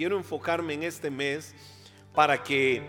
quiero enfocarme en este mes para que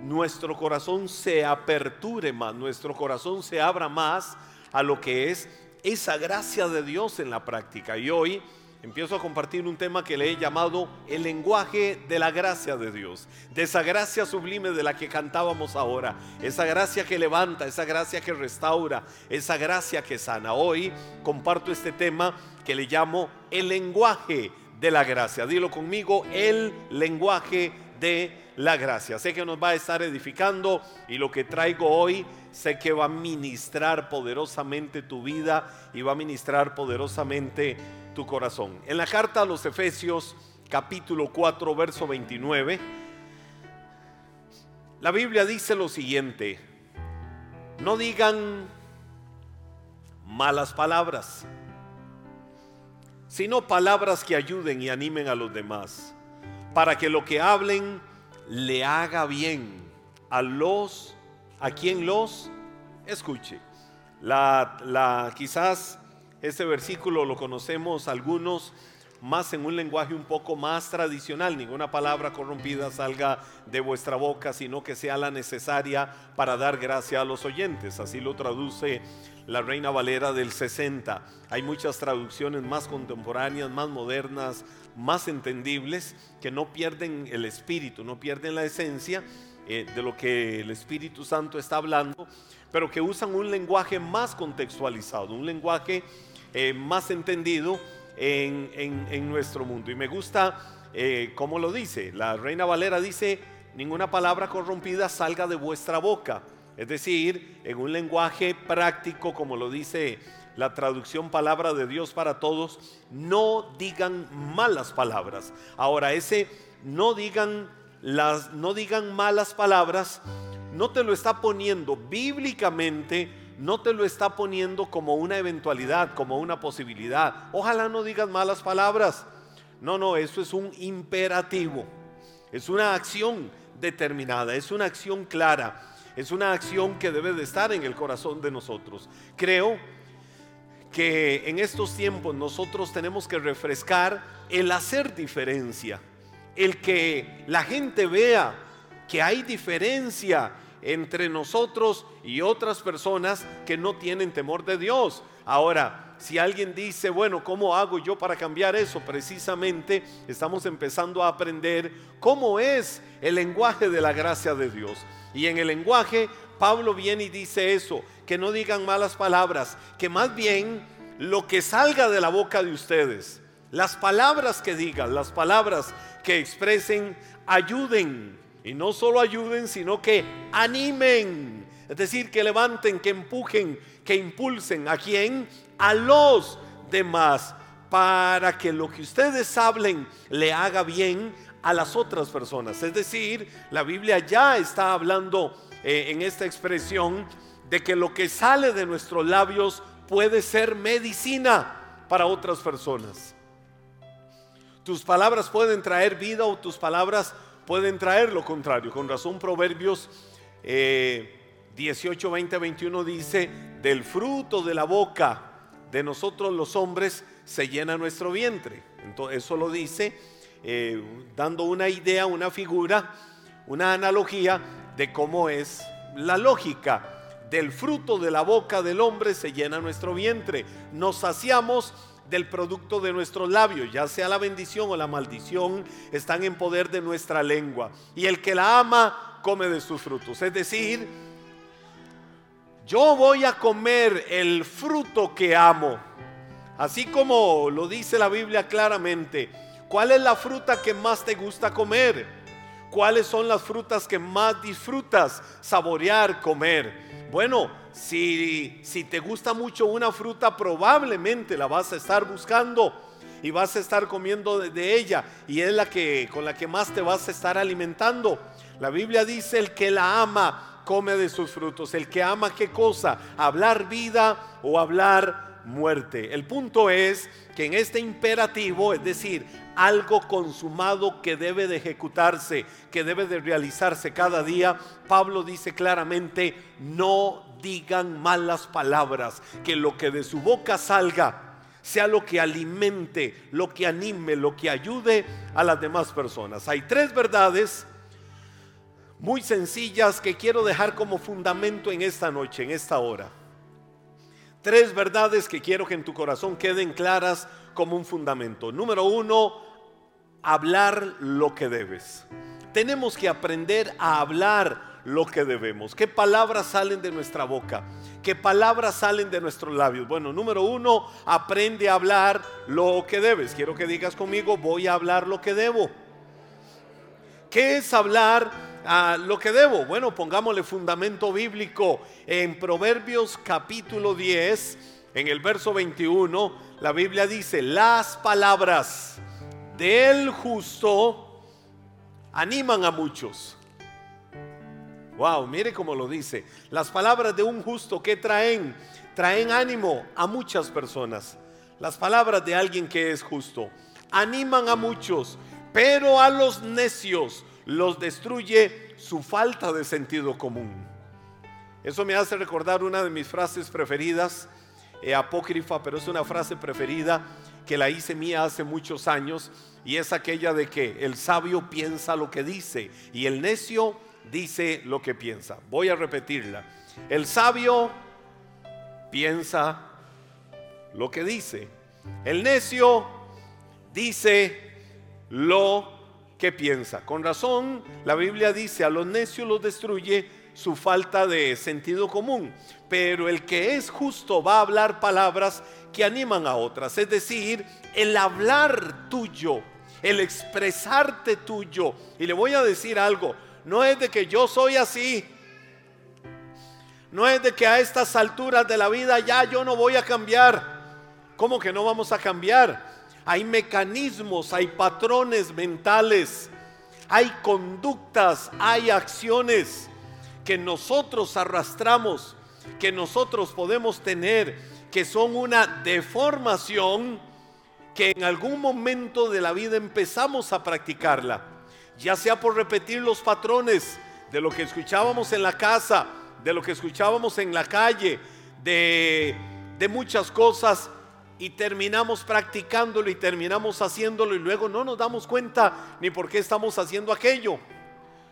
nuestro corazón se aperture más, nuestro corazón se abra más a lo que es esa gracia de Dios en la práctica. Y hoy empiezo a compartir un tema que le he llamado el lenguaje de la gracia de Dios, de esa gracia sublime de la que cantábamos ahora, esa gracia que levanta, esa gracia que restaura, esa gracia que sana. Hoy comparto este tema que le llamo el lenguaje de la gracia. Dilo conmigo, el lenguaje de la gracia. Sé que nos va a estar edificando y lo que traigo hoy sé que va a ministrar poderosamente tu vida y va a ministrar poderosamente tu corazón. En la carta a los Efesios capítulo 4 verso 29, la Biblia dice lo siguiente, no digan malas palabras, sino palabras que ayuden y animen a los demás, para que lo que hablen le haga bien a los, a quien los escuche. La, la, quizás este versículo lo conocemos algunos más en un lenguaje un poco más tradicional. Ninguna palabra corrompida salga de vuestra boca, sino que sea la necesaria para dar gracia a los oyentes. Así lo traduce la Reina Valera del 60. Hay muchas traducciones más contemporáneas, más modernas, más entendibles, que no pierden el espíritu, no pierden la esencia eh, de lo que el Espíritu Santo está hablando, pero que usan un lenguaje más contextualizado, un lenguaje eh, más entendido en, nuestro mundo. Y me gusta eh, cómo lo dice. La Reina Valera dice, ninguna palabra corrompida salga de vuestra boca. Es decir, en un lenguaje práctico, como lo dice la traducción palabra de Dios para todos, no digan malas palabras. Ahora, ese no digan las no digan malas palabras, no te lo está poniendo bíblicamente, no te lo está poniendo como una eventualidad, como una posibilidad. Ojalá no digas malas palabras. No, no, eso es un imperativo. Es una acción determinada, es una acción clara, es una acción que debe de estar en el corazón de nosotros. Creo que en estos tiempos nosotros tenemos que refrescar el hacer diferencia, el que la gente vea que hay diferencia entre nosotros y otras personas que no tienen temor de Dios. Ahora, si alguien dice, bueno, ¿cómo hago yo para cambiar eso? Precisamente estamos empezando a aprender cómo es el lenguaje de la gracia de Dios. Y en el lenguaje, Pablo viene y dice eso, que no digan malas palabras, que más bien lo que salga de la boca de ustedes, las palabras que digan, las palabras que expresen, ayuden. Y no solo ayuden, sino que animen. Es decir, que levanten, que empujen, que impulsen. ¿A quién? A los demás. Para que lo que ustedes hablen le haga bien a las otras personas. Es decir, la Biblia ya está hablando eh, en esta expresión de que lo que sale de nuestros labios puede ser medicina para otras personas. Tus palabras pueden traer vida o tus palabras pueden traer lo contrario. Con razón Proverbios 18, 20, 21 dice, del fruto de la boca de nosotros los hombres se llena nuestro vientre. Entonces, eso lo dice eh, dando una idea, una figura, una analogía de cómo es la lógica. Del fruto de la boca del hombre se llena nuestro vientre. Nos saciamos del producto de nuestros labios, ya sea la bendición o la maldición, están en poder de nuestra lengua. Y el que la ama, come de sus frutos. Es decir, yo voy a comer el fruto que amo. Así como lo dice la Biblia claramente. ¿Cuál es la fruta que más te gusta comer? ¿Cuáles son las frutas que más disfrutas saborear, comer? Bueno, si, si te gusta mucho una fruta, probablemente la vas a estar buscando y vas a estar comiendo de, ella y es la que con la que más te vas a estar alimentando. La Biblia dice el que la ama come de sus frutos. El que ama qué cosa? Hablar vida o hablar muerte. El punto es que en este imperativo, es decir, algo consumado que debe de ejecutarse, que debe de realizarse cada día, Pablo dice claramente, no digan malas palabras, que lo que de su boca salga sea lo que alimente, lo que anime, lo que ayude a las demás personas. Hay tres verdades muy sencillas que quiero dejar como fundamento en esta noche, en esta hora. Tres verdades que quiero que en tu corazón queden claras como un fundamento. Número uno, hablar lo que debes. Tenemos que aprender a hablar lo que debemos. ¿Qué palabras salen de nuestra boca? ¿Qué palabras salen de nuestros labios? Bueno, número uno, aprende a hablar lo que debes. Quiero que digas conmigo, voy a hablar lo que debo. ¿Qué es hablar a lo que debo? Bueno, pongámosle fundamento bíblico en Proverbios capítulo 10, en el verso 21, la Biblia dice, las palabras del justo animan a muchos Wow, mire cómo lo dice. Las palabras de un justo que traen, traen ánimo a muchas personas. Las palabras de alguien que es justo animan a muchos, pero a los necios los destruye su falta de sentido común. Eso me hace recordar una de mis frases preferidas, eh, apócrifa, pero es una frase preferida que la hice mía hace muchos años y es aquella de que el sabio piensa lo que dice y el necio dice lo que piensa. Voy a repetirla. El sabio piensa lo que dice. El necio dice lo que piensa. Con razón, la Biblia dice, a los necios los destruye su falta de sentido común. Pero el que es justo va a hablar palabras que animan a otras. Es decir, el hablar tuyo, el expresarte tuyo. Y le voy a decir algo, no es de que yo soy así. No es de que a estas alturas de la vida ya yo no voy a cambiar. ¿Cómo que no vamos a cambiar? Hay mecanismos, hay patrones mentales, hay conductas, hay acciones que nosotros arrastramos, que nosotros podemos tener, que son una deformación que en algún momento de la vida empezamos a practicarla. Ya sea por repetir los patrones de lo que escuchábamos en la casa, de lo que escuchábamos en la calle, de, de muchas cosas y terminamos practicándolo y terminamos haciéndolo y luego no nos damos cuenta ni por qué estamos haciendo aquello.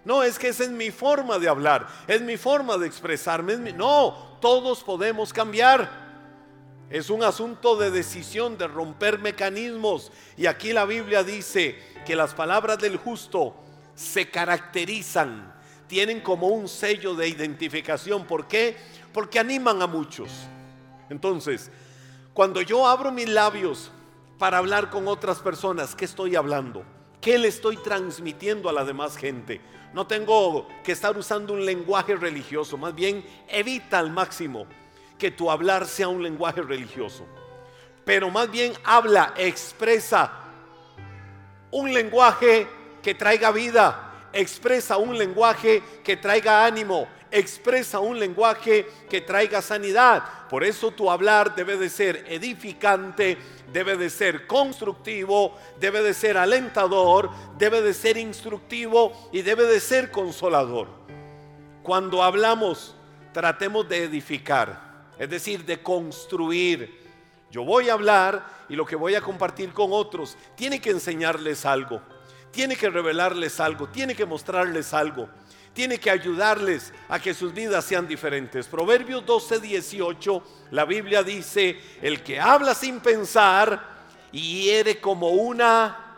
No, es que esa es mi forma de hablar, es mi forma de expresarme. No, todos podemos cambiar. Es un asunto de decisión, de romper mecanismos. Y aquí la Biblia dice que las palabras del justo se caracterizan, tienen como un sello de identificación. ¿Por qué? Porque animan a muchos. Entonces, cuando yo abro mis labios para hablar con otras personas, ¿qué estoy hablando? ¿Qué le estoy transmitiendo a la demás gente? No tengo que estar usando un lenguaje religioso, más bien evita al máximo que tu hablar sea un lenguaje religioso, pero más bien habla, expresa un lenguaje que traiga vida, expresa un lenguaje que traiga ánimo, expresa un lenguaje que traiga sanidad. Por eso tu hablar debe de ser edificante, debe de ser constructivo, debe de ser alentador, debe de ser instructivo y debe de ser consolador. Cuando hablamos, tratemos de edificar es decir, de construir. Yo voy a hablar y lo que voy a compartir con otros tiene que enseñarles algo, tiene que revelarles algo, tiene que mostrarles algo, tiene que ayudarles a que sus vidas sean diferentes. Proverbios 12, 18, la Biblia dice, el que habla sin pensar hiere como una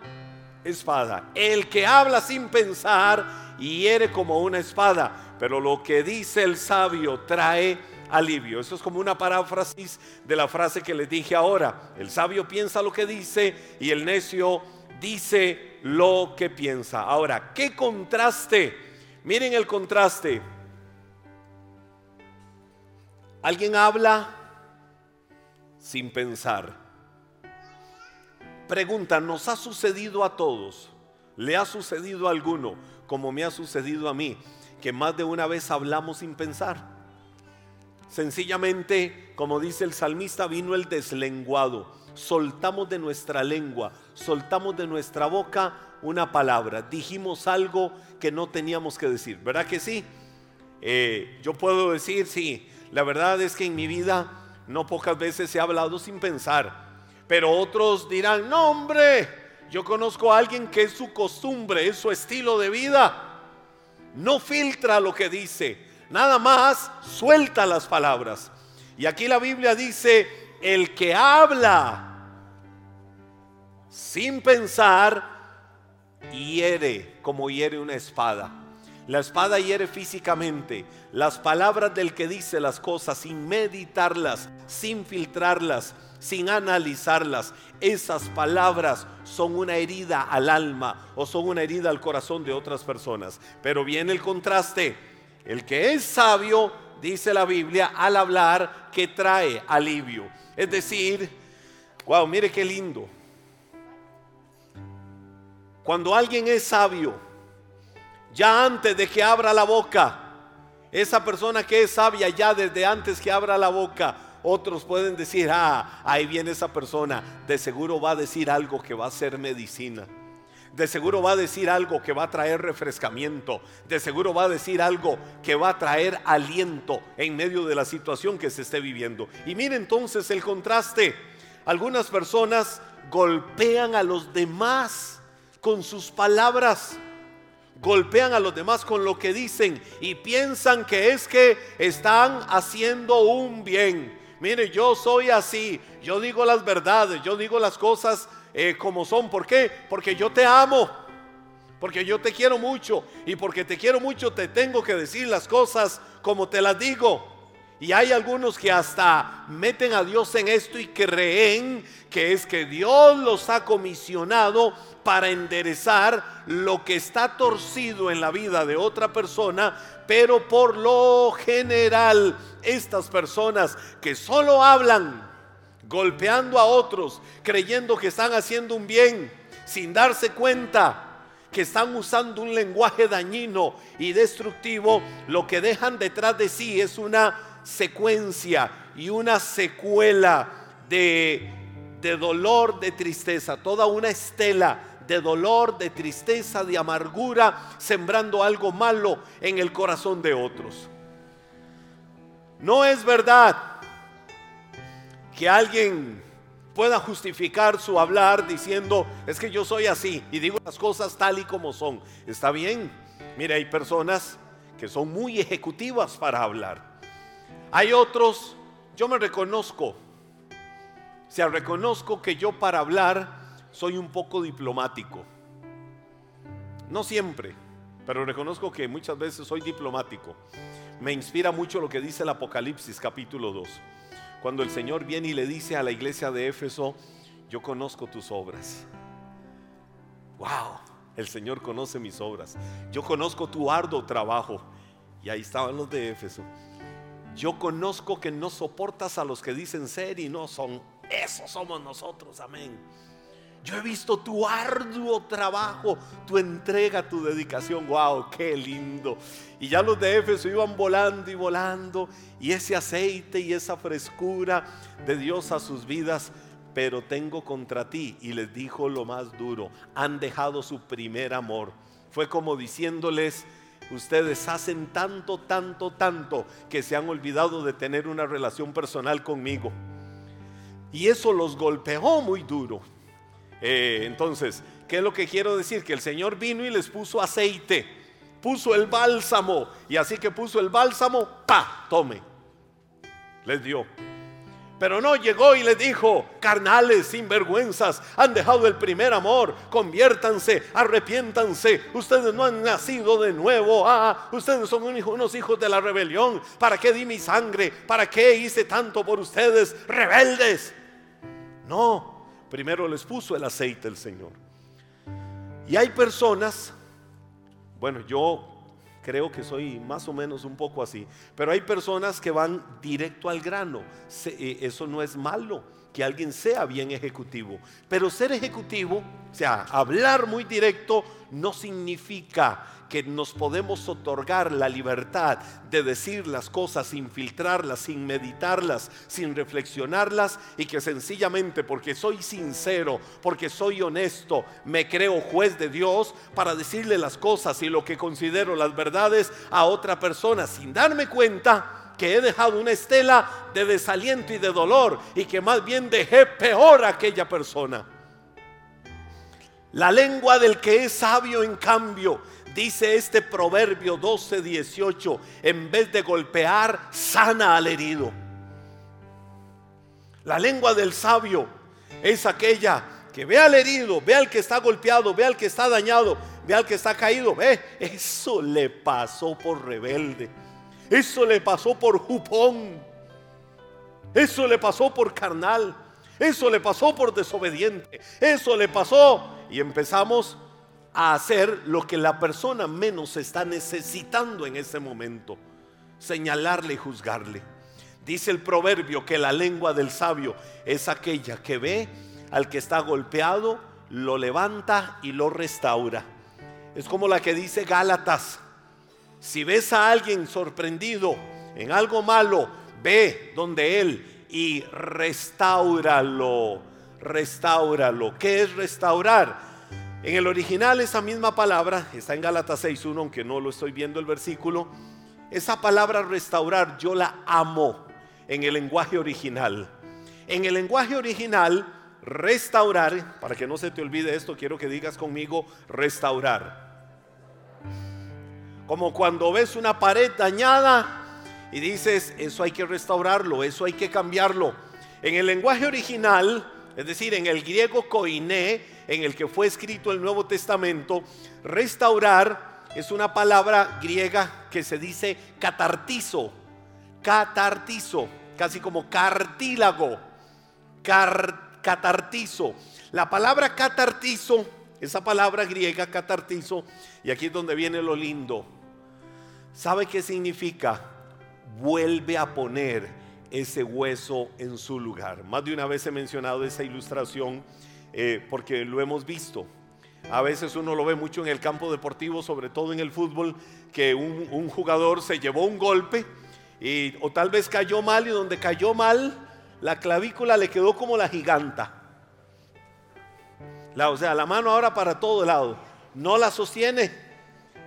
espada. El que habla sin pensar hiere como una espada, pero lo que dice el sabio trae alivio. Eso es como una paráfrasis de la frase que les dije ahora. El sabio piensa lo que dice y el necio dice lo que piensa. Ahora, ¿qué contraste? Miren el contraste. Alguien habla sin pensar. Pregunta, ¿nos ha sucedido a todos? ¿Le ha sucedido a alguno, como me ha sucedido a mí, que más de una vez hablamos sin pensar? Sencillamente, como dice el salmista, vino el deslenguado. Soltamos de nuestra lengua, soltamos de nuestra boca una palabra. Dijimos algo que no teníamos que decir. ¿Verdad que sí? Eh, yo puedo decir, sí, la verdad es que en mi vida no pocas veces he hablado sin pensar Pero otros dirán, no hombre, yo conozco a alguien que es su costumbre, es su estilo de vida. No filtra lo que dice, nada más suelta las palabras. Y aquí la Biblia dice, el que habla sin pensar, hiere como hiere una espada. La espada hiere físicamente. Las palabras del que dice las cosas sin meditarlas, sin filtrarlas, sin analizarlas. Esas palabras son una herida al alma o son una herida al corazón de otras personas. Pero viene el contraste. El que es sabio, dice la Biblia, al hablar que trae alivio. Es decir, wow, mire qué lindo. Cuando alguien es sabio, ya antes de que abra la boca, esa persona que es sabia ya desde antes que abra la boca, otros pueden decir, ah, ahí viene esa persona, de seguro va a decir algo que va a ser medicina. De seguro va a decir algo que va a traer refrescamiento. De seguro va a decir algo que va a traer aliento en medio de la situación que se esté viviendo. Y mire entonces el contraste. Algunas personas golpean a los demás con sus palabras golpean a los demás con lo que dicen y piensan que es que están haciendo un bien. Mire, yo soy así, yo digo las verdades, yo digo las cosas eh, como son. ¿Por qué? Porque yo te amo, porque yo te quiero mucho y porque te quiero mucho te tengo que decir las cosas como te las digo. Y hay algunos que hasta meten a Dios en esto y creen que es que Dios los ha comisionado para enderezar lo que está torcido en la vida de otra persona, pero por lo general estas personas que solo hablan golpeando a otros, creyendo que están haciendo un bien, sin darse cuenta que están usando un lenguaje dañino y destructivo, lo que dejan detrás de sí es una secuencia y una secuela de, de dolor, de tristeza, toda una estela de dolor, de tristeza, de amargura, sembrando algo malo en el corazón de otros. No es verdad que alguien pueda justificar su hablar diciendo, es que yo soy así y digo las cosas tal y como son. Está bien. Mire, hay personas que son muy ejecutivas para hablar. Hay otros, yo me reconozco, o sea, reconozco que yo para hablar soy un poco diplomático. No siempre, pero reconozco que muchas veces soy diplomático. Me inspira mucho lo que dice el Apocalipsis capítulo 2. Cuando el Señor viene y le dice a la iglesia de Éfeso, yo conozco tus obras. Wow, el Señor conoce mis obras. Yo conozco tu arduo trabajo. Y ahí estaban los de Éfeso. Yo conozco que no soportas a los que dicen ser y no son. Esos somos nosotros, amén. Yo he visto tu arduo trabajo, tu entrega, tu dedicación. ¡Wow! ¡Qué lindo! Y ya los de Éfeso iban volando y volando. Y ese aceite y esa frescura de Dios a sus vidas. Pero tengo contra ti. Y les dijo lo más duro. Han dejado su primer amor. Fue como diciéndoles. Ustedes hacen tanto, tanto, tanto que se han olvidado de tener una relación personal conmigo. Y eso los golpeó muy duro. Eh, entonces, ¿qué es lo que quiero decir? Que el Señor vino y les puso aceite, puso el bálsamo, y así que puso el bálsamo, ¡pa! Tome. Les dio. Pero no llegó y les dijo, carnales, sinvergüenzas, han dejado el primer amor, conviértanse, arrepiéntanse, ustedes no han nacido de nuevo, ah, ustedes son unos hijos de la rebelión, ¿para qué di mi sangre? ¿Para qué hice tanto por ustedes, rebeldes? No, Primero les puso el aceite el Señor. Y hay personas, bueno, yo creo que soy más o menos un poco así, pero hay personas que van directo al grano. Eh, eso no es malo, que alguien sea bien ejecutivo, pero ser ejecutivo, o sea, hablar muy directo, no significa que nos podemos otorgar la libertad de decir las cosas sin filtrarlas, sin meditarlas, sin reflexionarlas y que sencillamente porque soy sincero, porque soy honesto, me creo juez de Dios para decirle las cosas y lo que considero las verdades a otra persona sin darme cuenta que he dejado una estela de desaliento y de dolor y que más bien dejé peor a aquella persona. La lengua del que es sabio, en cambio, dice este proverbio 12, 18, en vez de golpear, sana al herido. La lengua del sabio es aquella que ve al herido, ve al que está golpeado, ve al que está dañado, ve al que está caído. Ve, eso le pasó por rebelde. Eso le pasó por jupón. Eso le pasó por carnal. Eso le pasó por desobediente. Eso le pasó. Y empezamos a hacer lo que la persona menos está necesitando en ese momento. Señalarle y juzgarle. Dice el proverbio que la lengua del sabio es aquella que ve al que está golpeado, lo levanta y lo restaura. Es como la que dice Gálatas. Si ves a alguien sorprendido en algo malo, ve donde él y restauralo. Restauralo. ¿Qué es restaurar? En el original esa misma palabra está en Gálatas 6.1, aunque no lo estoy viendo el versículo. Esa palabra restaurar yo la amo en el lenguaje original. En el lenguaje original, restaurar, para que no se te olvide esto, quiero que digas conmigo, restaurar. Como cuando ves una pared dañada y dices, eso hay que restaurarlo, eso hay que cambiarlo. En el lenguaje original, es decir, en el griego koiné, en el que fue escrito el Nuevo Testamento, restaurar es una palabra griega que se dice catartizo, catartizo casi como cartílago, catartizo. La palabra catartizo, esa palabra griega catartizo, y aquí es donde viene lo lindo. ¿Sabe qué significa? Vuelve a poner ese hueso en su lugar. Más de una vez he mencionado esa ilustración eh, porque lo hemos visto. A veces uno lo ve mucho en el campo deportivo, sobre todo en el fútbol, que un jugador se llevó un golpe o tal vez cayó mal y donde cayó mal, la clavícula le quedó como la giganta. La, o sea, la mano ahora para todo lado. No la sostiene.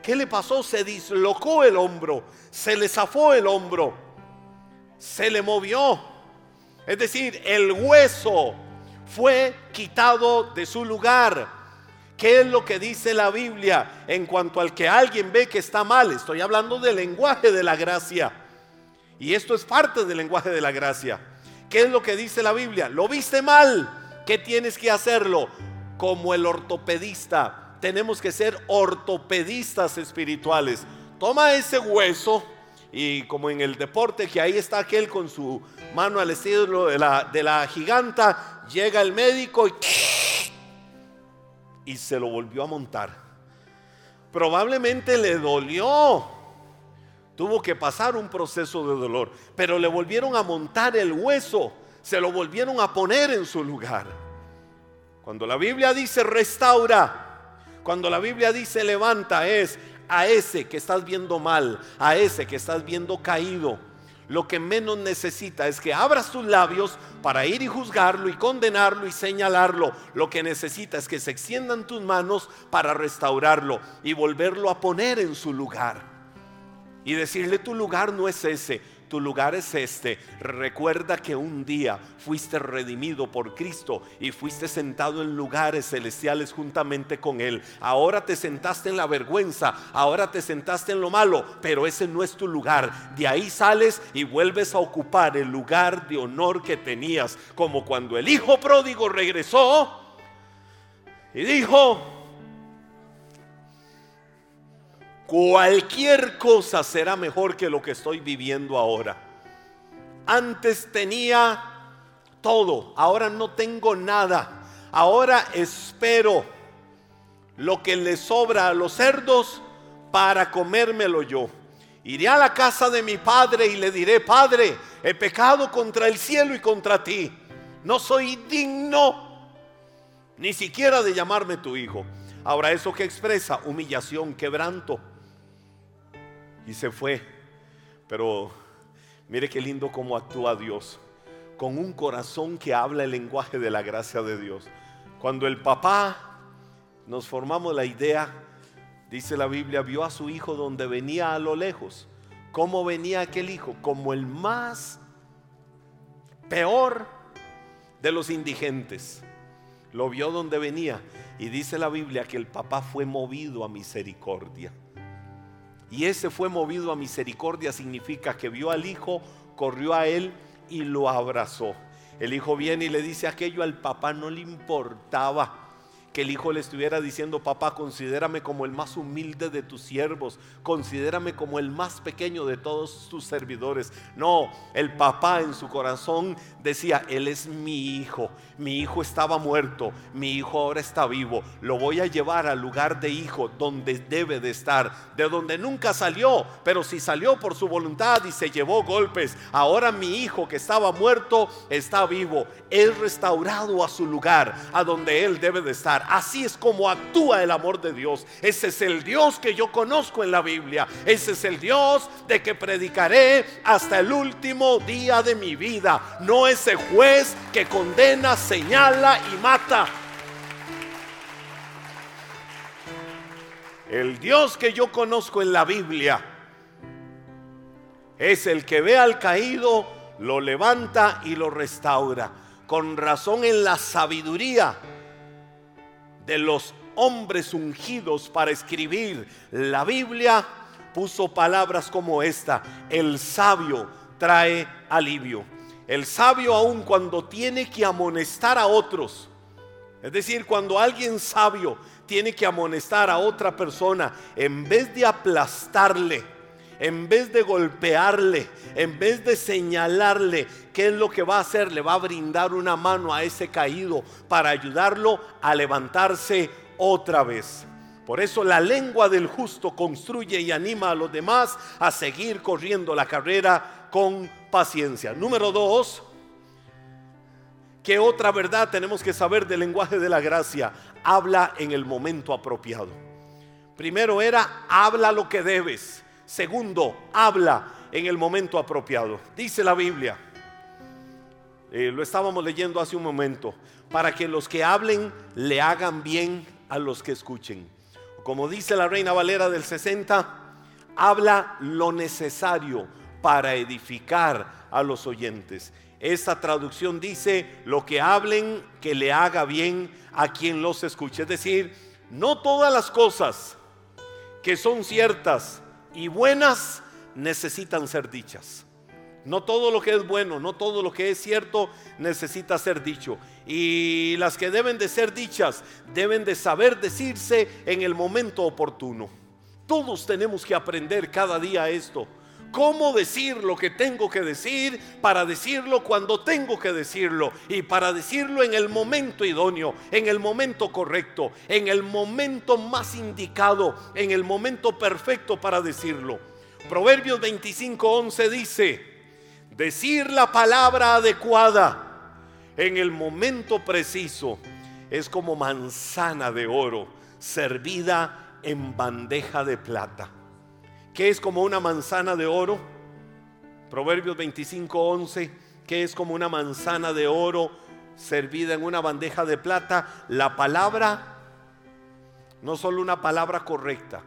¿Qué le pasó? Se dislocó el hombro. Se le zafó el hombro. Se le movió. Es decir, el hueso fue quitado de su lugar. ¿Qué es lo que dice la Biblia en cuanto al que alguien ve que está mal? Estoy hablando del lenguaje de la gracia. Y esto es parte del lenguaje de la gracia. ¿Qué es lo que dice la Biblia? Lo viste mal. ¿Qué tienes que hacerlo? Como el ortopedista. Tenemos que ser ortopedistas espirituales. Toma ese hueso y como en el deporte que ahí está aquel con su mano al estilo de la, de la giganta, llega el médico y, y se lo volvió a montar. Probablemente le dolió Tuvo que pasar un proceso de dolor, pero le volvieron a montar el hueso, se lo volvieron a poner en su lugar. Cuando la Biblia dice restaura, cuando la Biblia dice levanta, es a ese que estás viendo mal, a ese que estás viendo caído. Lo que menos necesita es que abras tus labios para ir y juzgarlo y condenarlo y señalarlo. Lo que necesita es que se extiendan tus manos para restaurarlo y volverlo a poner en su lugar y decirle tu lugar no es ese, tu lugar es este. Recuerda que un día fuiste redimido por Cristo y fuiste sentado en lugares celestiales juntamente con Él. Ahora te sentaste en la vergüenza, ahora te sentaste en lo malo, pero ese no es tu lugar. De ahí sales y vuelves a ocupar el lugar de honor que tenías, como cuando el hijo pródigo regresó y dijo, Cualquier cosa será mejor que lo que estoy viviendo ahora. Antes tenía todo, ahora no tengo nada. Ahora espero lo que le sobra a los cerdos para comérmelo yo. Iré a la casa de mi padre y le diré, Padre, he pecado contra el cielo y contra ti. No soy digno ni siquiera de llamarme tu hijo. Ahora eso que expresa humillación, quebranto y se fue. Pero mire qué lindo cómo actúa Dios, con un corazón que habla el lenguaje de la gracia de Dios. Cuando el papá nos formamos la idea, dice la Biblia, vio a su hijo donde venía a lo lejos, ¿Cómo venía aquel hijo? Como el más peor de los indigentes. Lo vio donde venía y dice la Biblia que el papá fue movido a misericordia. Y ese fue movido a misericordia significa que vio al hijo, corrió a él y lo abrazó. El hijo viene y le dice aquello al papá no le importaba que el hijo le estuviera diciendo, papá, considérame como el más humilde de tus siervos, considérame como el más pequeño de todos tus servidores. No, el papá en su corazón decía, él es mi hijo, mi hijo estaba muerto, mi hijo ahora está vivo, lo voy a llevar al lugar de hijo donde debe de estar, de donde nunca salió, pero si salió por su voluntad y se llevó golpes, ahora mi hijo que estaba muerto está vivo, es restaurado a su lugar, a donde él debe de estar. Así es como actúa el amor de Dios. Ese es el Dios que yo conozco en la Biblia. Ese es el Dios de que predicaré hasta el último día de mi vida. No ese juez que condena, señala y mata. El Dios que yo conozco en la Biblia es el que ve al caído, lo levanta y lo restaura. Con razón en la sabiduría de los hombres ungidos para escribir la Biblia, puso palabras como esta, el sabio trae alivio. El sabio aun cuando tiene que amonestar a otros, es decir, cuando alguien sabio tiene que amonestar a otra persona, en vez de aplastarle, en vez de golpearle, en vez de señalarle qué es lo que va a hacer, le va a brindar una mano a ese caído para ayudarlo a levantarse otra vez. Por eso la lengua del justo construye y anima a los demás a seguir corriendo la carrera con paciencia. Número dos, ¿qué otra verdad tenemos que saber del lenguaje de la gracia? Habla en el momento apropiado. Primero era, habla lo que debes. Segundo, habla en el momento apropiado. Dice la Biblia, eh, lo estábamos leyendo hace un momento, para que los que hablen le hagan bien a los que escuchen. Como dice la Reina Valera del 60, habla lo necesario para edificar a los oyentes. Esta traducción dice, lo que hablen que le haga bien a quien los escuche. Es decir, no todas las cosas que son ciertas y buenas necesitan ser dichas. No todo lo que es bueno, no todo lo que es cierto necesita ser dicho. Y las que deben de ser dichas deben de saber decirse en el momento oportuno. Todos tenemos que aprender cada día esto. Cómo decir lo que tengo que decir para decirlo cuando tengo que decirlo y para decirlo en el momento idóneo, en el momento correcto, en el momento más indicado, en el momento perfecto para decirlo. Proverbios 25:11 dice, decir la palabra adecuada en el momento preciso es como manzana de oro servida en bandeja de plata. ¿Qué es como una manzana de oro? Proverbios 25:11, que es como una manzana de oro servida en una bandeja de plata. La palabra, no solo una palabra correcta,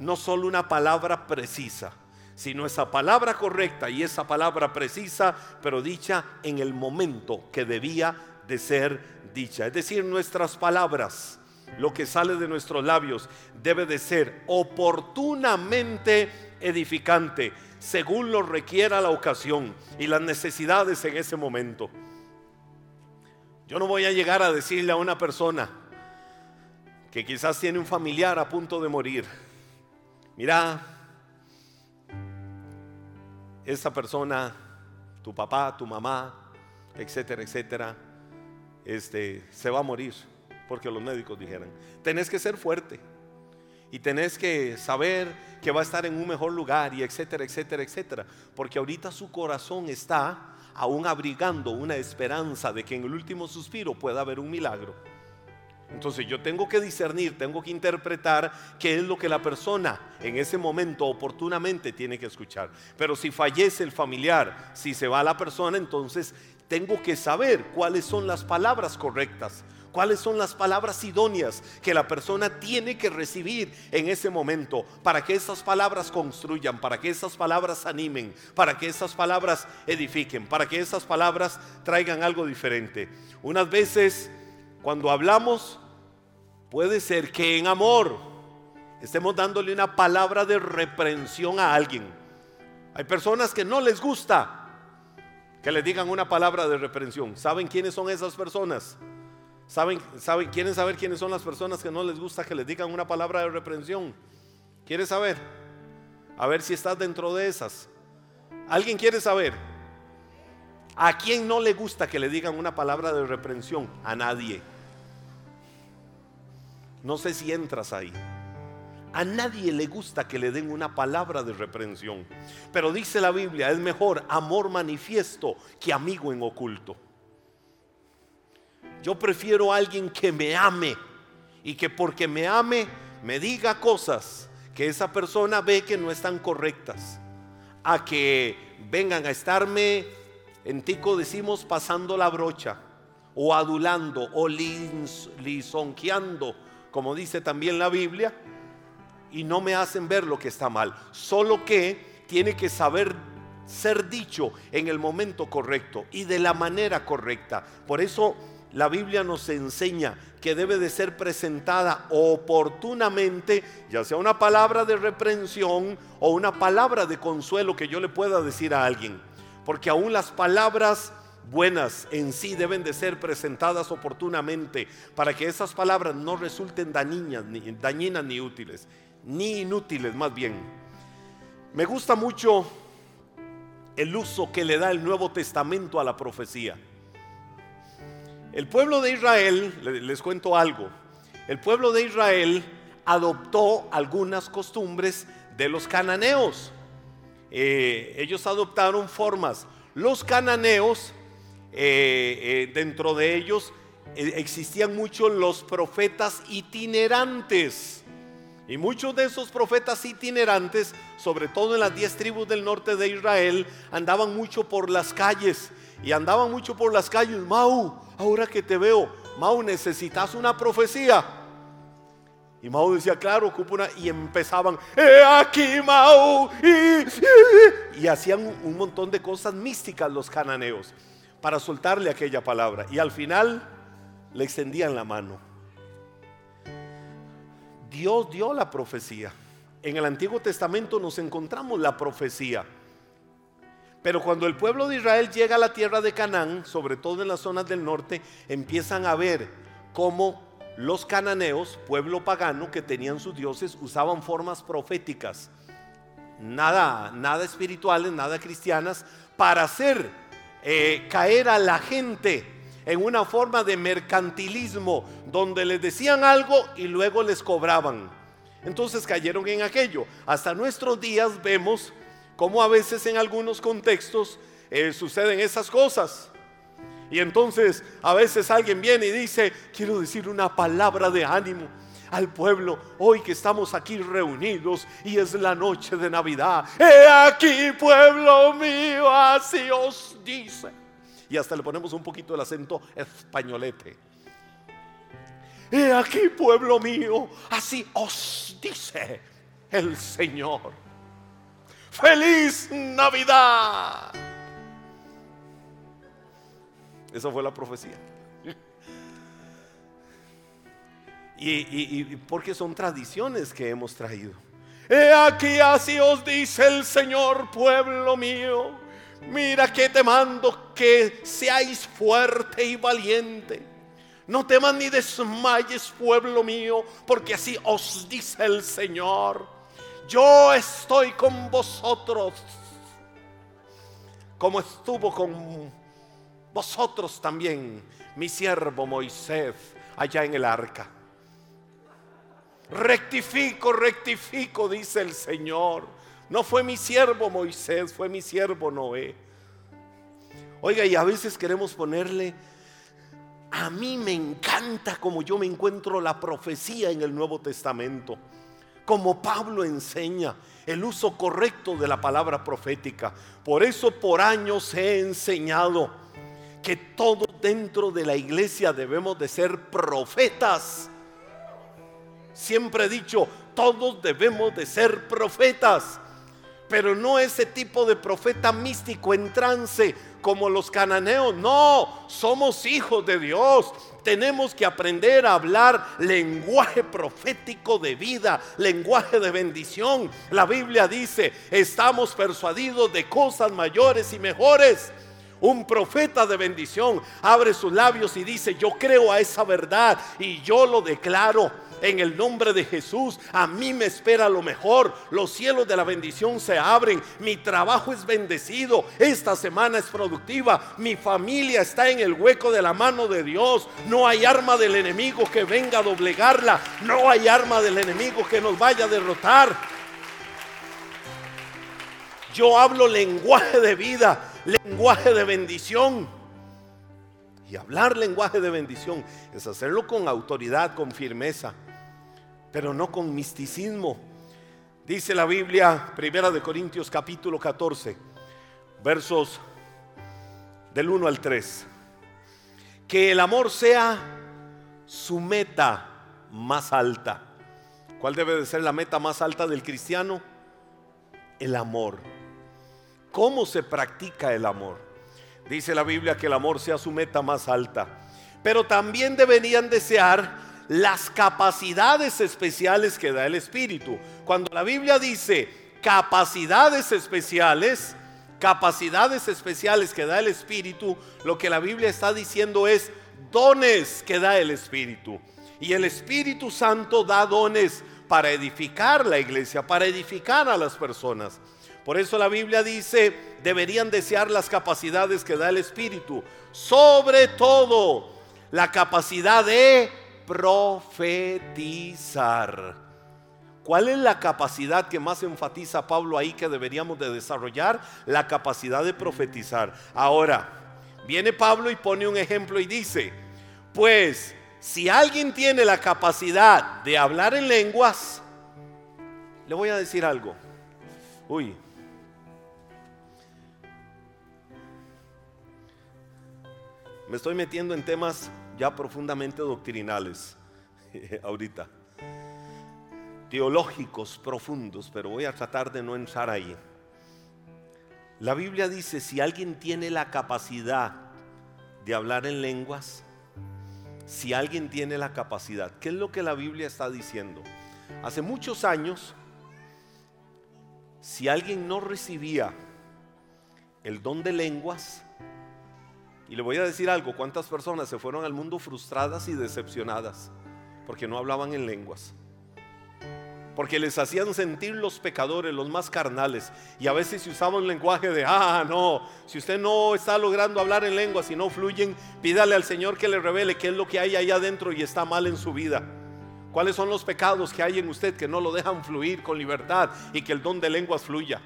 no solo una palabra precisa, sino esa palabra correcta y esa palabra precisa, pero dicha en el momento que debía de ser dicha. Es decir, nuestras palabras lo que sale de nuestros labios debe de ser oportunamente edificante, según lo requiera la ocasión y las necesidades en ese momento. Yo no voy a llegar a decirle a una persona que quizás tiene un familiar a punto de morir, mira, esa persona, tu papá, tu mamá, etcétera, etcétera, este, se va a morir porque los médicos dijeran, tenés que ser fuerte y tenés que saber que va a estar en un mejor lugar y etcétera, etcétera, etcétera, porque ahorita su corazón está aún abrigando una esperanza de que en el último suspiro pueda haber un milagro. Entonces yo tengo que discernir, tengo que interpretar qué es lo que la persona en ese momento oportunamente tiene que escuchar. Pero si fallece el familiar, si se va la persona, entonces tengo que saber cuáles son las palabras correctas cuáles son las palabras idóneas que la persona tiene que recibir en ese momento para que esas palabras construyan, para que esas palabras animen, para que esas palabras edifiquen, para que esas palabras traigan algo diferente. Unas veces cuando hablamos puede ser que en amor estemos dándole una palabra de reprensión a alguien. Hay personas que no les gusta que le digan una palabra de reprensión. ¿Saben quiénes son esas personas? ¿Saben, saben, ¿Quieren saber quiénes son las personas que no les gusta que les digan una palabra de reprensión? ¿Quieres saber? A ver si estás dentro de esas. ¿Alguien quiere saber? ¿A quién no le gusta que le digan una palabra de reprensión? A nadie. No sé si entras ahí. A nadie le gusta que le den una palabra de reprensión. Pero dice la Biblia, es mejor amor manifiesto que amigo en oculto. Yo prefiero a alguien que me ame y que porque me ame me diga cosas que esa persona ve que no están correctas. A que vengan a estarme, en tico decimos, pasando la brocha o adulando o lisonjeando, como dice también la Biblia, y no me hacen ver lo que está mal. Solo que tiene que saber ser dicho en el momento correcto y de la manera correcta. Por eso la Biblia nos enseña que debe de ser presentada oportunamente, ya sea una palabra de reprensión o una palabra de consuelo que yo le pueda decir a alguien. Porque aún las palabras buenas en sí deben de ser presentadas oportunamente para que esas palabras no resulten dañinas ni, dañinas, ni útiles, ni inútiles más bien. Me gusta mucho el uso que le da el Nuevo Testamento a la profecía. El pueblo de Israel, les cuento algo, el pueblo de Israel adoptó algunas costumbres de los cananeos. Eh, ellos adoptaron formas. Los cananeos, eh, eh, dentro de ellos existían muchos los profetas itinerantes. Y muchos de esos profetas itinerantes, sobre todo en las diez tribus del norte de Israel, andaban mucho por las calles. Y andaban mucho por las calles. Mau, ahora que te veo, Mau, necesitas una profecía. Y Mau decía, claro, ocupo una. Y empezaban, He aquí, Mau. Y hacían un montón de cosas místicas los cananeos para soltarle aquella palabra. Y al final le extendían la mano. Dios dio la profecía. En el Antiguo Testamento nos encontramos la profecía. Pero cuando el pueblo de Israel llega a la tierra de Canaán, sobre todo en las zonas del norte, empiezan a ver cómo los cananeos, pueblo pagano que tenían sus dioses, usaban formas proféticas, nada, nada espirituales, nada cristianas, para hacer eh, caer a la gente en una forma de mercantilismo, donde les decían algo y luego les cobraban. Entonces cayeron en aquello. Hasta nuestros días vemos como a veces en algunos contextos eh, suceden esas cosas. Y entonces a veces alguien viene y dice, quiero decir una palabra de ánimo al pueblo hoy que estamos aquí reunidos y es la noche de Navidad. He aquí, pueblo mío, así os dice. Y hasta le ponemos un poquito el acento españolete. He aquí, pueblo mío, así os dice el Señor feliz Navidad. Esa fue la profecía. Y, porque son tradiciones que hemos traído. He aquí así os dice el Señor, pueblo mío. Mira que te mando que seáis fuerte y valiente. No temas ni desmayes, pueblo mío, porque así os dice el Señor yo estoy con vosotros, como estuvo con vosotros también mi siervo Moisés allá en el arca. Rectifico, rectifico, dice el Señor. No fue mi siervo Moisés, fue mi siervo Noé. Oiga, y a veces queremos ponerle, a mí me encanta como yo me encuentro la profecía en el Nuevo Testamento como Pablo enseña el uso correcto de la palabra profética. Por eso por años he enseñado que todos dentro de la iglesia debemos de ser profetas. Siempre he dicho, todos debemos de ser profetas, pero no ese tipo de profeta místico en trance como los cananeos. No, somos hijos de Dios. Tenemos que aprender a hablar lenguaje profético de vida, lenguaje de bendición. La Biblia dice, estamos persuadidos de cosas mayores y mejores. Un profeta de bendición abre sus labios y dice, yo creo a esa verdad y yo lo declaro en el nombre de Jesús. A mí me espera lo mejor. Los cielos de la bendición se abren. Mi trabajo es bendecido. Esta semana es productiva. Mi familia está en el hueco de la mano de Dios. No hay arma del enemigo que venga a doblegarla. No hay arma del enemigo que nos vaya a derrotar. Yo hablo lenguaje de vida, lenguaje de bendición. Y hablar lenguaje de bendición es hacerlo con autoridad, con firmeza pero no con misticismo. Dice la Biblia, Primera de Corintios capítulo 14, versos del 1 al 3. Que el amor sea su meta más alta. ¿Cuál debe de ser la meta más alta del cristiano? El amor. ¿Cómo se practica el amor? Dice la Biblia que el amor sea su meta más alta. Pero también deberían desear las capacidades especiales que da el Espíritu. Cuando la Biblia dice capacidades especiales, capacidades especiales que da el Espíritu, lo que la Biblia está diciendo es dones que da el Espíritu. Y el Espíritu Santo da dones para edificar la iglesia, para edificar a las personas. Por eso la Biblia dice, deberían desear las capacidades que da el Espíritu. Sobre todo, la capacidad de profetizar. ¿Cuál es la capacidad que más enfatiza Pablo ahí que deberíamos de desarrollar? La capacidad de profetizar. Ahora, viene Pablo y pone un ejemplo y dice, pues si alguien tiene la capacidad de hablar en lenguas, le voy a decir algo. Uy. Me estoy metiendo en temas ya profundamente doctrinales ahorita, teológicos profundos, pero voy a tratar de no entrar ahí. La Biblia dice, si alguien tiene la capacidad de hablar en lenguas, si alguien tiene la capacidad, ¿qué es lo que la Biblia está diciendo? Hace muchos años, si alguien no recibía el don de lenguas, y le voy a decir algo, ¿cuántas personas se fueron al mundo frustradas y decepcionadas porque no hablaban en lenguas? Porque les hacían sentir los pecadores, los más carnales. Y a veces se usaba un lenguaje de, ah, no, si usted no está logrando hablar en lenguas y no fluyen, pídale al Señor que le revele qué es lo que hay allá adentro y está mal en su vida. ¿Cuáles son los pecados que hay en usted que no lo dejan fluir con libertad y que el don de lenguas fluya?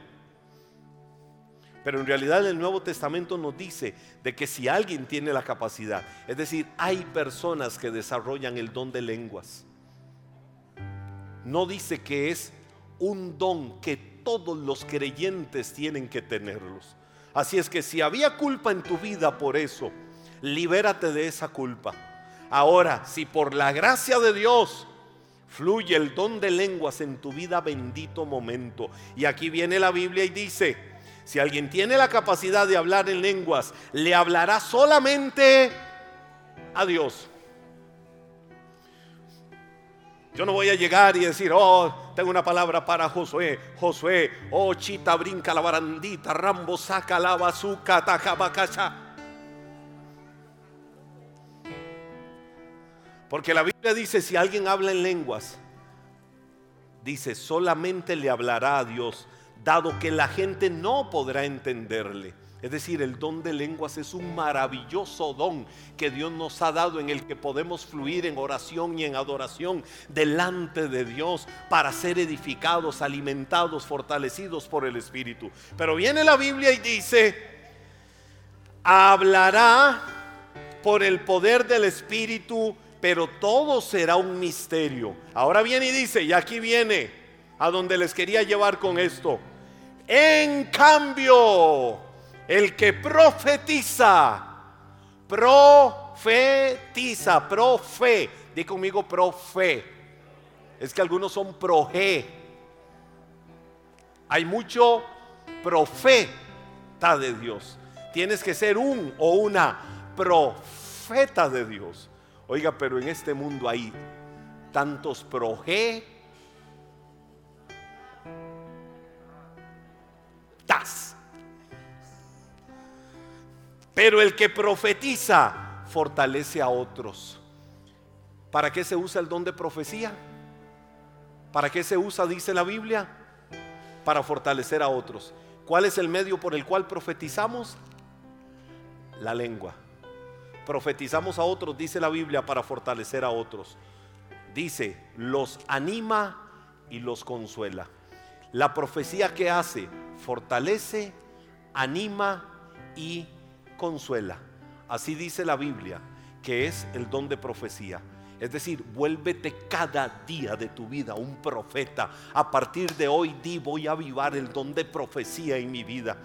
Pero en realidad el Nuevo Testamento nos dice de que si alguien tiene la capacidad, es decir, hay personas que desarrollan el don de lenguas. No dice que es un don que todos los creyentes tienen que tenerlos. Así es que si había culpa en tu vida por eso, libérate de esa culpa. Ahora, si por la gracia de Dios fluye el don de lenguas en tu vida, bendito momento. Y aquí viene la Biblia y dice, si alguien tiene la capacidad de hablar en lenguas, le hablará solamente a Dios. Yo no voy a llegar y decir, oh, tengo una palabra para Josué. Josué, oh, chita, brinca la barandita, rambo, saca la bazuca, tajabacacha. Porque la Biblia dice, si alguien habla en lenguas, dice, solamente le hablará a Dios dado que la gente no podrá entenderle. Es decir, el don de lenguas es un maravilloso don que Dios nos ha dado en el que podemos fluir en oración y en adoración delante de Dios para ser edificados, alimentados, fortalecidos por el Espíritu. Pero viene la Biblia y dice, hablará por el poder del Espíritu, pero todo será un misterio. Ahora viene y dice, y aquí viene a donde les quería llevar con esto. En cambio, el que profetiza Profetiza, profe. Di conmigo profe. Es que algunos son proje. Hay mucho profeta de Dios. Tienes que ser un o una profeta de Dios. Oiga, pero en este mundo hay tantos proje. Pero el que profetiza fortalece a otros. ¿Para qué se usa el don de profecía? ¿Para qué se usa, dice la Biblia? Para fortalecer a otros. ¿Cuál es el medio por el cual profetizamos? La lengua. Profetizamos a otros, dice la Biblia, para fortalecer a otros. Dice, los anima y los consuela. La profecía que hace, fortalece, anima y consuela. Así dice la Biblia, que es el don de profecía. Es decir, vuélvete cada día de tu vida un profeta. A partir de hoy di, voy a avivar el don de profecía en mi vida.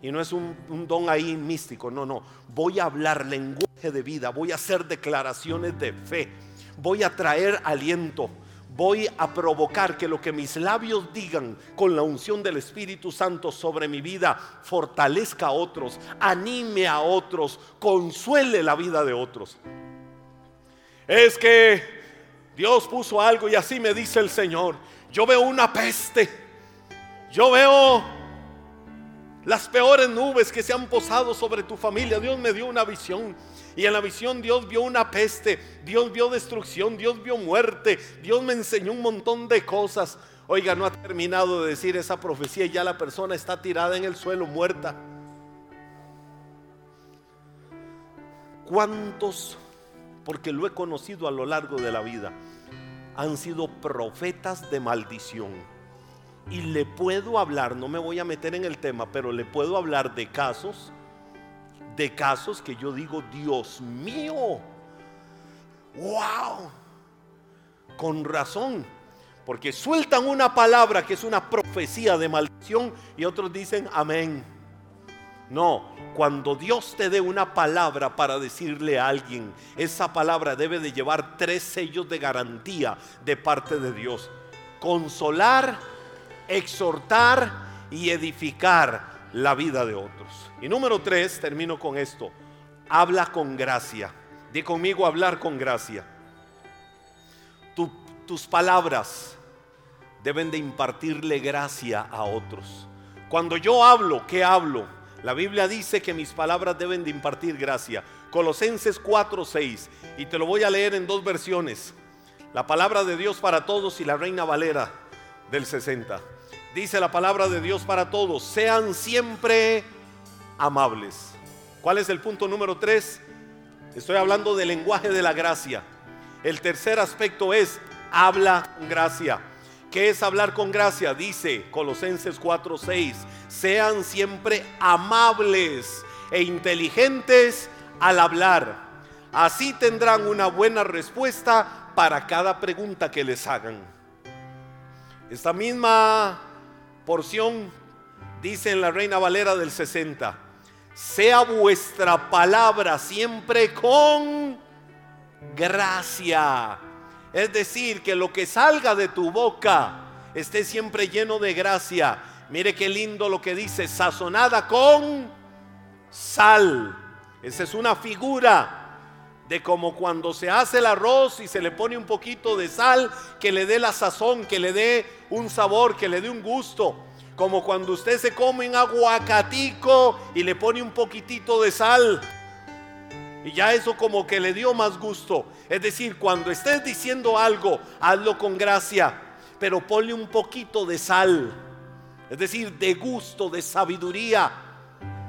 Y no es un, un, don ahí místico, no, no. Voy a hablar lenguaje de vida, voy a hacer declaraciones de fe, voy a traer aliento, voy a provocar que lo que mis labios digan con la unción del Espíritu Santo sobre mi vida fortalezca a otros, anime a otros, consuele la vida de otros. Es que Dios puso algo y así me dice el Señor. Yo veo una peste. Yo veo las peores nubes que se han posado sobre tu familia. Dios me dio una visión. Y en la visión Dios vio una peste, Dios vio destrucción, Dios vio muerte, Dios me enseñó un montón de cosas. Oiga, no ha terminado de decir esa profecía y ya la persona está tirada en el suelo muerta. ¿Cuántos, porque lo he conocido a lo largo de la vida, han sido profetas de maldición? Y le puedo hablar, no me voy a meter en el tema, pero le puedo hablar de casos de casos que yo digo, Dios mío, wow, con razón, porque sueltan una palabra que es una profecía de maldición y otros dicen amén. No, cuando Dios te dé una palabra para decirle a alguien, esa palabra debe de llevar tres sellos de garantía de parte de Dios. Consolar, exhortar y edificar la vida de otros. Y número tres, termino con esto, habla con gracia. Di conmigo hablar con gracia. tus palabras deben de impartirle gracia a otros. Cuando yo hablo, ¿qué hablo? La Biblia dice que mis palabras deben de impartir gracia. Colosenses 4:6. Y te lo voy a leer en dos versiones. La palabra de Dios para todos y la Reina Valera del 60. Dice la palabra de Dios para todos, sean siempre amables. ¿Cuál es el punto número tres? Estoy hablando del lenguaje de la gracia. El tercer aspecto es habla con gracia. ¿Qué es hablar con gracia? Dice Colosenses 4:6, sean siempre amables e inteligentes al hablar. Así tendrán una buena respuesta para cada pregunta que les hagan. Esta misma porción dice en la Reina Valera del 60, sea vuestra palabra siempre con gracia. Es decir, que lo que salga de tu boca esté siempre lleno de gracia. Mire qué lindo lo que dice, sazonada con sal. Esa es una figura de como cuando se hace el arroz y se le pone un poquito de sal que le dé la sazón, que le dé un sabor, que le dé un gusto. Como cuando usted se come un aguacatico y le pone un poquitito de sal. Y ya eso como que le dio más gusto. Es decir, cuando estés diciendo algo, hazlo con gracia, pero ponle un poquito de sal. Es decir, de gusto, de sabiduría,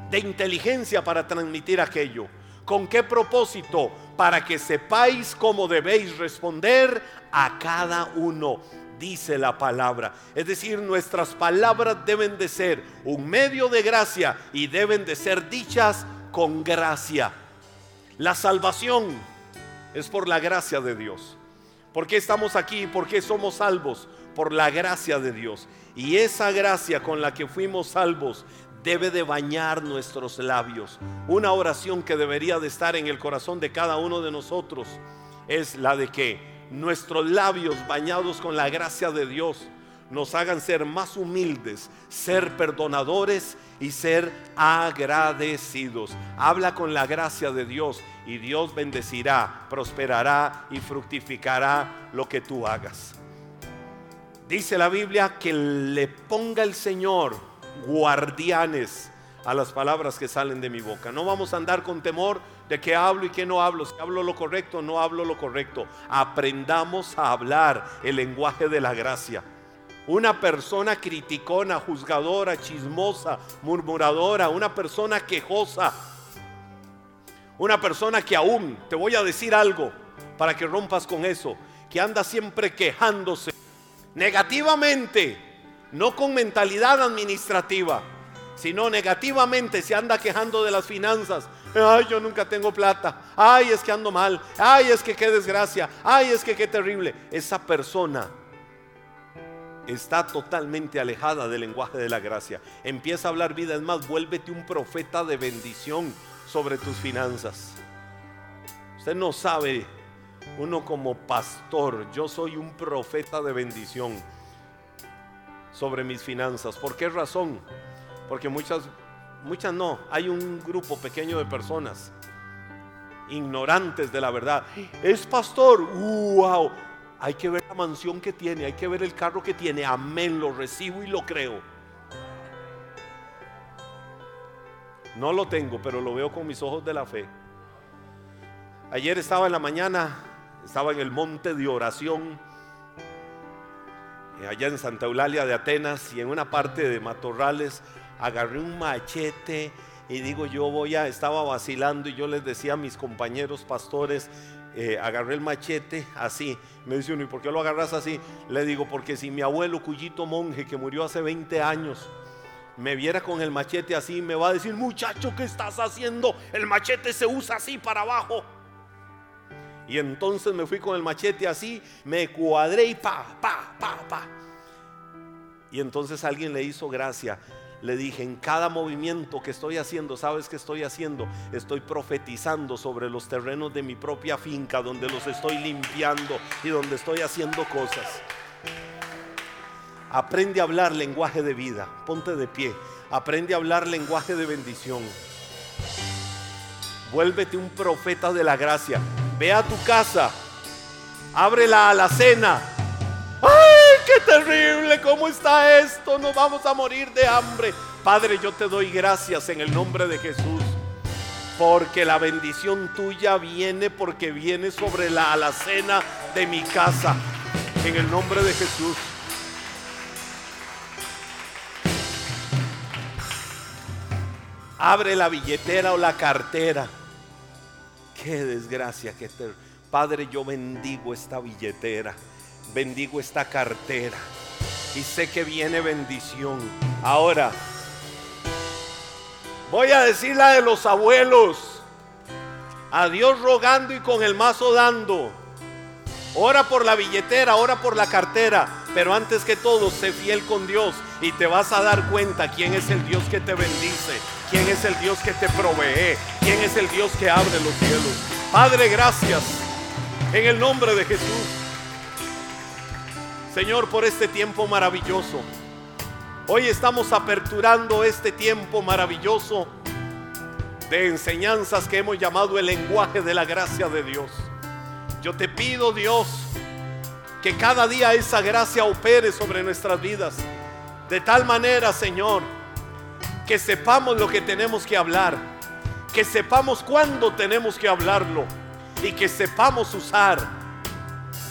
de inteligencia para transmitir aquello. ¿Con qué propósito? Para que sepáis cómo debéis responder a cada uno, dice la palabra. Es decir, nuestras palabras deben de ser un medio de gracia y deben de ser dichas con gracia. La salvación es por la gracia de Dios. ¿Por qué estamos aquí? ¿Por qué somos salvos? Por la gracia de Dios. Y esa gracia con la que fuimos salvos debe de bañar nuestros labios. Una oración que debería de estar en el corazón de cada uno de nosotros es la de que nuestros labios bañados con la gracia de Dios nos hagan ser más humildes, ser perdonadores y ser agradecidos. Habla con la gracia de Dios y Dios bendecirá, prosperará y fructificará lo que tú hagas. Dice la Biblia que le ponga el Señor guardianes a las palabras que salen de mi boca. No vamos a andar con temor de que hablo y que no hablo. Si hablo lo correcto, no hablo lo correcto. Aprendamos a hablar el lenguaje de la gracia. Una persona criticona, juzgadora, chismosa, murmuradora, una persona quejosa, una persona que aún, te voy a decir algo para que rompas con eso, que anda siempre quejándose negativamente, no con mentalidad administrativa, sino negativamente se anda quejando de las finanzas. Ay, yo nunca tengo plata. Ay, es que ando mal. Ay, es que qué desgracia. Ay, es que qué terrible. Esa persona está totalmente alejada del lenguaje de la gracia. Empieza a hablar vida, es más, vuélvete un profeta de bendición sobre tus finanzas. Usted no sabe, uno como pastor, yo soy un profeta de bendición sobre mis finanzas. ¿Por qué razón? Porque muchas, muchas no, hay un grupo pequeño de personas ignorantes de la verdad. Es pastor, wow, hay que ver la mansión que tiene, hay que ver el carro que tiene. Amén, lo recibo y lo creo. No lo tengo, pero lo veo con mis ojos de la fe. Ayer estaba en la mañana, estaba en el monte de oración, allá en Santa Eulalia de Atenas, y en una parte de Matorrales agarré un machete y digo yo voy a, estaba vacilando y yo les decía a mis compañeros pastores, eh, agarré el machete así. Me dice uno, ¿y por qué lo agarras así? Le digo, porque si mi abuelo Cuyito Monje, que murió hace 20 años, me viera con el machete así, me va a decir, muchacho, ¿qué estás haciendo? El machete se usa así para abajo. Y entonces me fui con el machete así, me cuadré y pa, pa, pa, pa. Y entonces alguien le hizo gracia le dije, en cada movimiento que estoy haciendo, ¿sabes qué estoy haciendo? Estoy profetizando sobre los terrenos de mi propia finca, donde los estoy limpiando y donde estoy haciendo cosas. Aprende a hablar lenguaje de vida, ponte de pie, aprende a hablar lenguaje de bendición. Vuélvete un profeta de la gracia. Ve a tu casa, abre la alacena qué terrible, ¿cómo está esto? Nos vamos a morir de hambre. Padre, yo te doy gracias en el nombre de Jesús. Porque la bendición tuya viene porque viene sobre la alacena de mi casa. En el nombre de Jesús. Abre la billetera o la cartera. Qué desgracia que te... Padre, yo bendigo esta billetera bendigo esta cartera y sé que viene bendición. Ahora, voy a decir la de los abuelos. A Dios rogando y con el mazo dando. Ora por la billetera, ora por la cartera, pero antes que todo, sé fiel con Dios y te vas a dar cuenta quién es el Dios que te bendice, quién es el Dios que te provee, quién es el Dios que abre los cielos. Padre, gracias en el nombre de Jesús. Señor, por este tiempo maravilloso. Hoy estamos aperturando este tiempo maravilloso de enseñanzas que hemos llamado el lenguaje de la gracia de Dios. Yo te pido, Dios, que cada día esa gracia opere sobre nuestras vidas. De tal manera, Señor, que sepamos lo que tenemos que hablar, que sepamos cuándo tenemos que hablarlo y que sepamos usar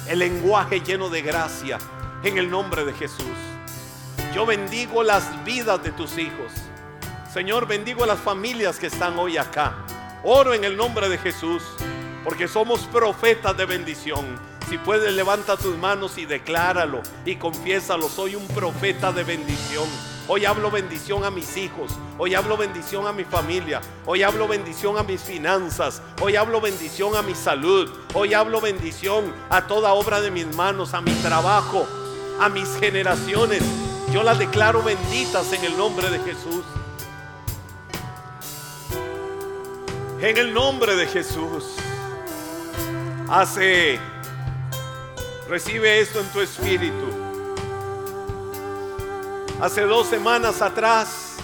el lenguaje lleno de gracia en el nombre de Jesús. Yo bendigo las vidas de tus hijos. Señor, bendigo a las familias que están hoy acá. Oro en el nombre de Jesús, porque somos profetas de bendición. Si puedes, levanta tus manos y decláralo y confiésalo. Soy un profeta de bendición. Hoy hablo bendición a mis hijos. Hoy hablo bendición a mi familia. Hoy hablo bendición a mis finanzas. Hoy hablo bendición a mi salud. Hoy hablo bendición a toda obra de mis manos, a mi trabajo, a mis generaciones. Yo las declaro benditas en el nombre de Jesús. En el nombre de Jesús. Hace, recibe esto en tu espíritu. Hace dos semanas atrás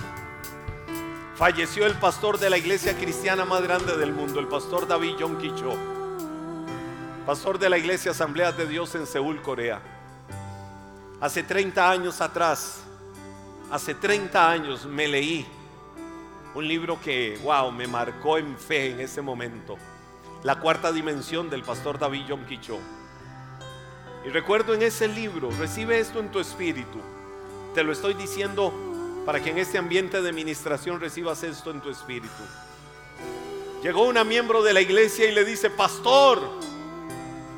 falleció el pastor de la iglesia cristiana más grande del mundo, el pastor David John Kicho, pastor de la iglesia Asamblea de Dios en Seúl, Corea. Hace 30 años atrás, hace 30 años me leí un libro que, wow, me marcó en fe en ese momento. La cuarta dimensión del pastor David John Quicho. Y recuerdo en ese libro, recibe esto en tu espíritu. Te lo estoy diciendo para que en este ambiente de ministración recibas esto en tu espíritu. Llegó una miembro de la iglesia y le dice, pastor,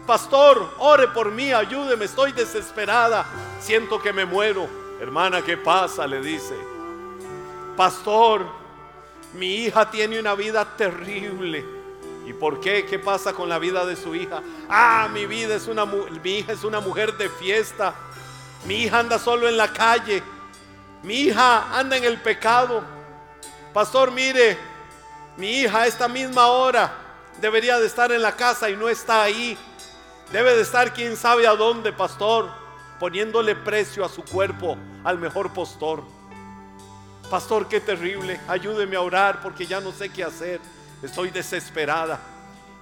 pastor, ore por mí, ayúdeme, estoy desesperada, siento que me muero. Hermana, ¿qué pasa? Le dice, pastor, mi hija tiene una vida terrible. ¿Y por qué? ¿Qué pasa con la vida de su hija? Ah, mi vida es una mi hija es una mujer de fiesta. Mi hija anda solo en la calle. Mi hija anda en el pecado. Pastor, mire, mi hija a esta misma hora debería de estar en la casa y no está ahí. Debe de estar quién sabe a dónde, pastor, poniéndole precio a su cuerpo al mejor postor. Pastor, qué terrible. Ayúdeme a orar porque ya no sé qué hacer. Estoy desesperada.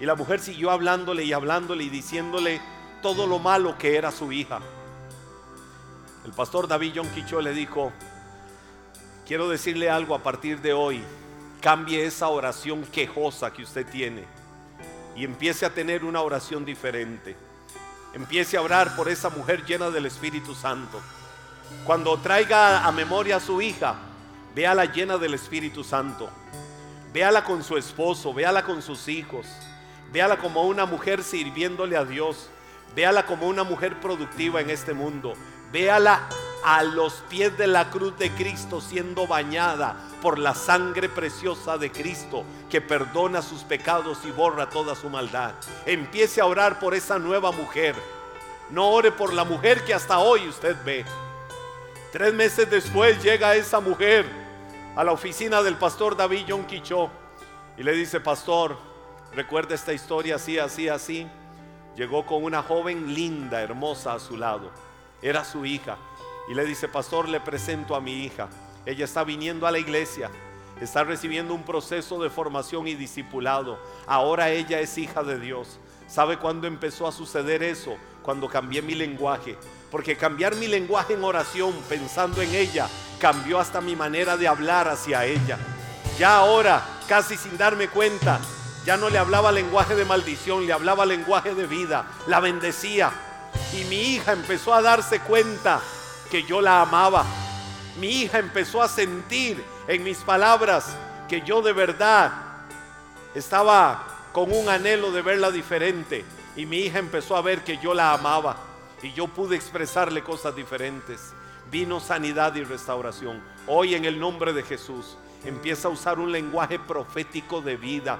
Y la mujer siguió hablándole y hablándole y diciéndole todo lo malo que era su hija. El pastor David John Quicho le dijo, quiero decirle algo a partir de hoy. Cambie esa oración quejosa que usted tiene y empiece a tener una oración diferente. Empiece a orar por esa mujer llena del Espíritu Santo. Cuando traiga a memoria a su hija, Véala llena del Espíritu Santo. Véala con su esposo, véala con sus hijos. Véala como una mujer sirviéndole a Dios. Véala como una mujer productiva en este mundo. Véala a los pies de la cruz de Cristo siendo bañada por la sangre preciosa de Cristo que perdona sus pecados y borra toda su maldad. Empiece a orar por esa nueva mujer. No ore por la mujer que hasta hoy usted ve. Tres meses después llega esa mujer a la oficina del pastor David John Quichó y le dice, pastor, recuerda esta historia así, así, así. Llegó con una joven linda, hermosa a su lado. Era su hija. Y le dice, pastor, le presento a mi hija. Ella está viniendo a la iglesia. Está recibiendo un proceso de formación y discipulado. Ahora ella es hija de Dios. ¿Sabe cuándo empezó a suceder eso? Cuando cambié mi lenguaje. Porque cambiar mi lenguaje en oración pensando en ella cambió hasta mi manera de hablar hacia ella. Ya ahora, casi sin darme cuenta, ya no le hablaba lenguaje de maldición, le hablaba lenguaje de vida, la bendecía. Y mi hija empezó a darse cuenta que yo la amaba. Mi hija empezó a sentir en mis palabras que yo de verdad estaba con un anhelo de verla diferente. Y mi hija empezó a ver que yo la amaba. Y yo pude expresarle cosas diferentes vino sanidad y restauración. Hoy en el nombre de Jesús empieza a usar un lenguaje profético de vida.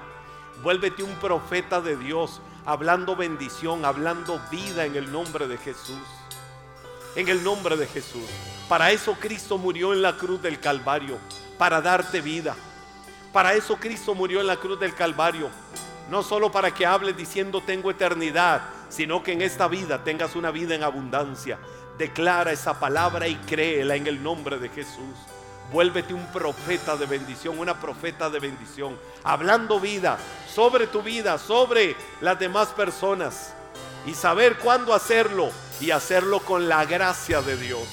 Vuélvete un profeta de Dios, hablando bendición, hablando vida en el nombre de Jesús. En el nombre de Jesús. Para eso Cristo murió en la cruz del Calvario, para darte vida. Para eso Cristo murió en la cruz del Calvario. No solo para que hables diciendo tengo eternidad, sino que en esta vida tengas una vida en abundancia. Declara esa palabra y créela en el nombre de Jesús. Vuélvete un profeta de bendición, una profeta de bendición, hablando vida sobre tu vida, sobre las demás personas y saber cuándo hacerlo y hacerlo con la gracia de Dios.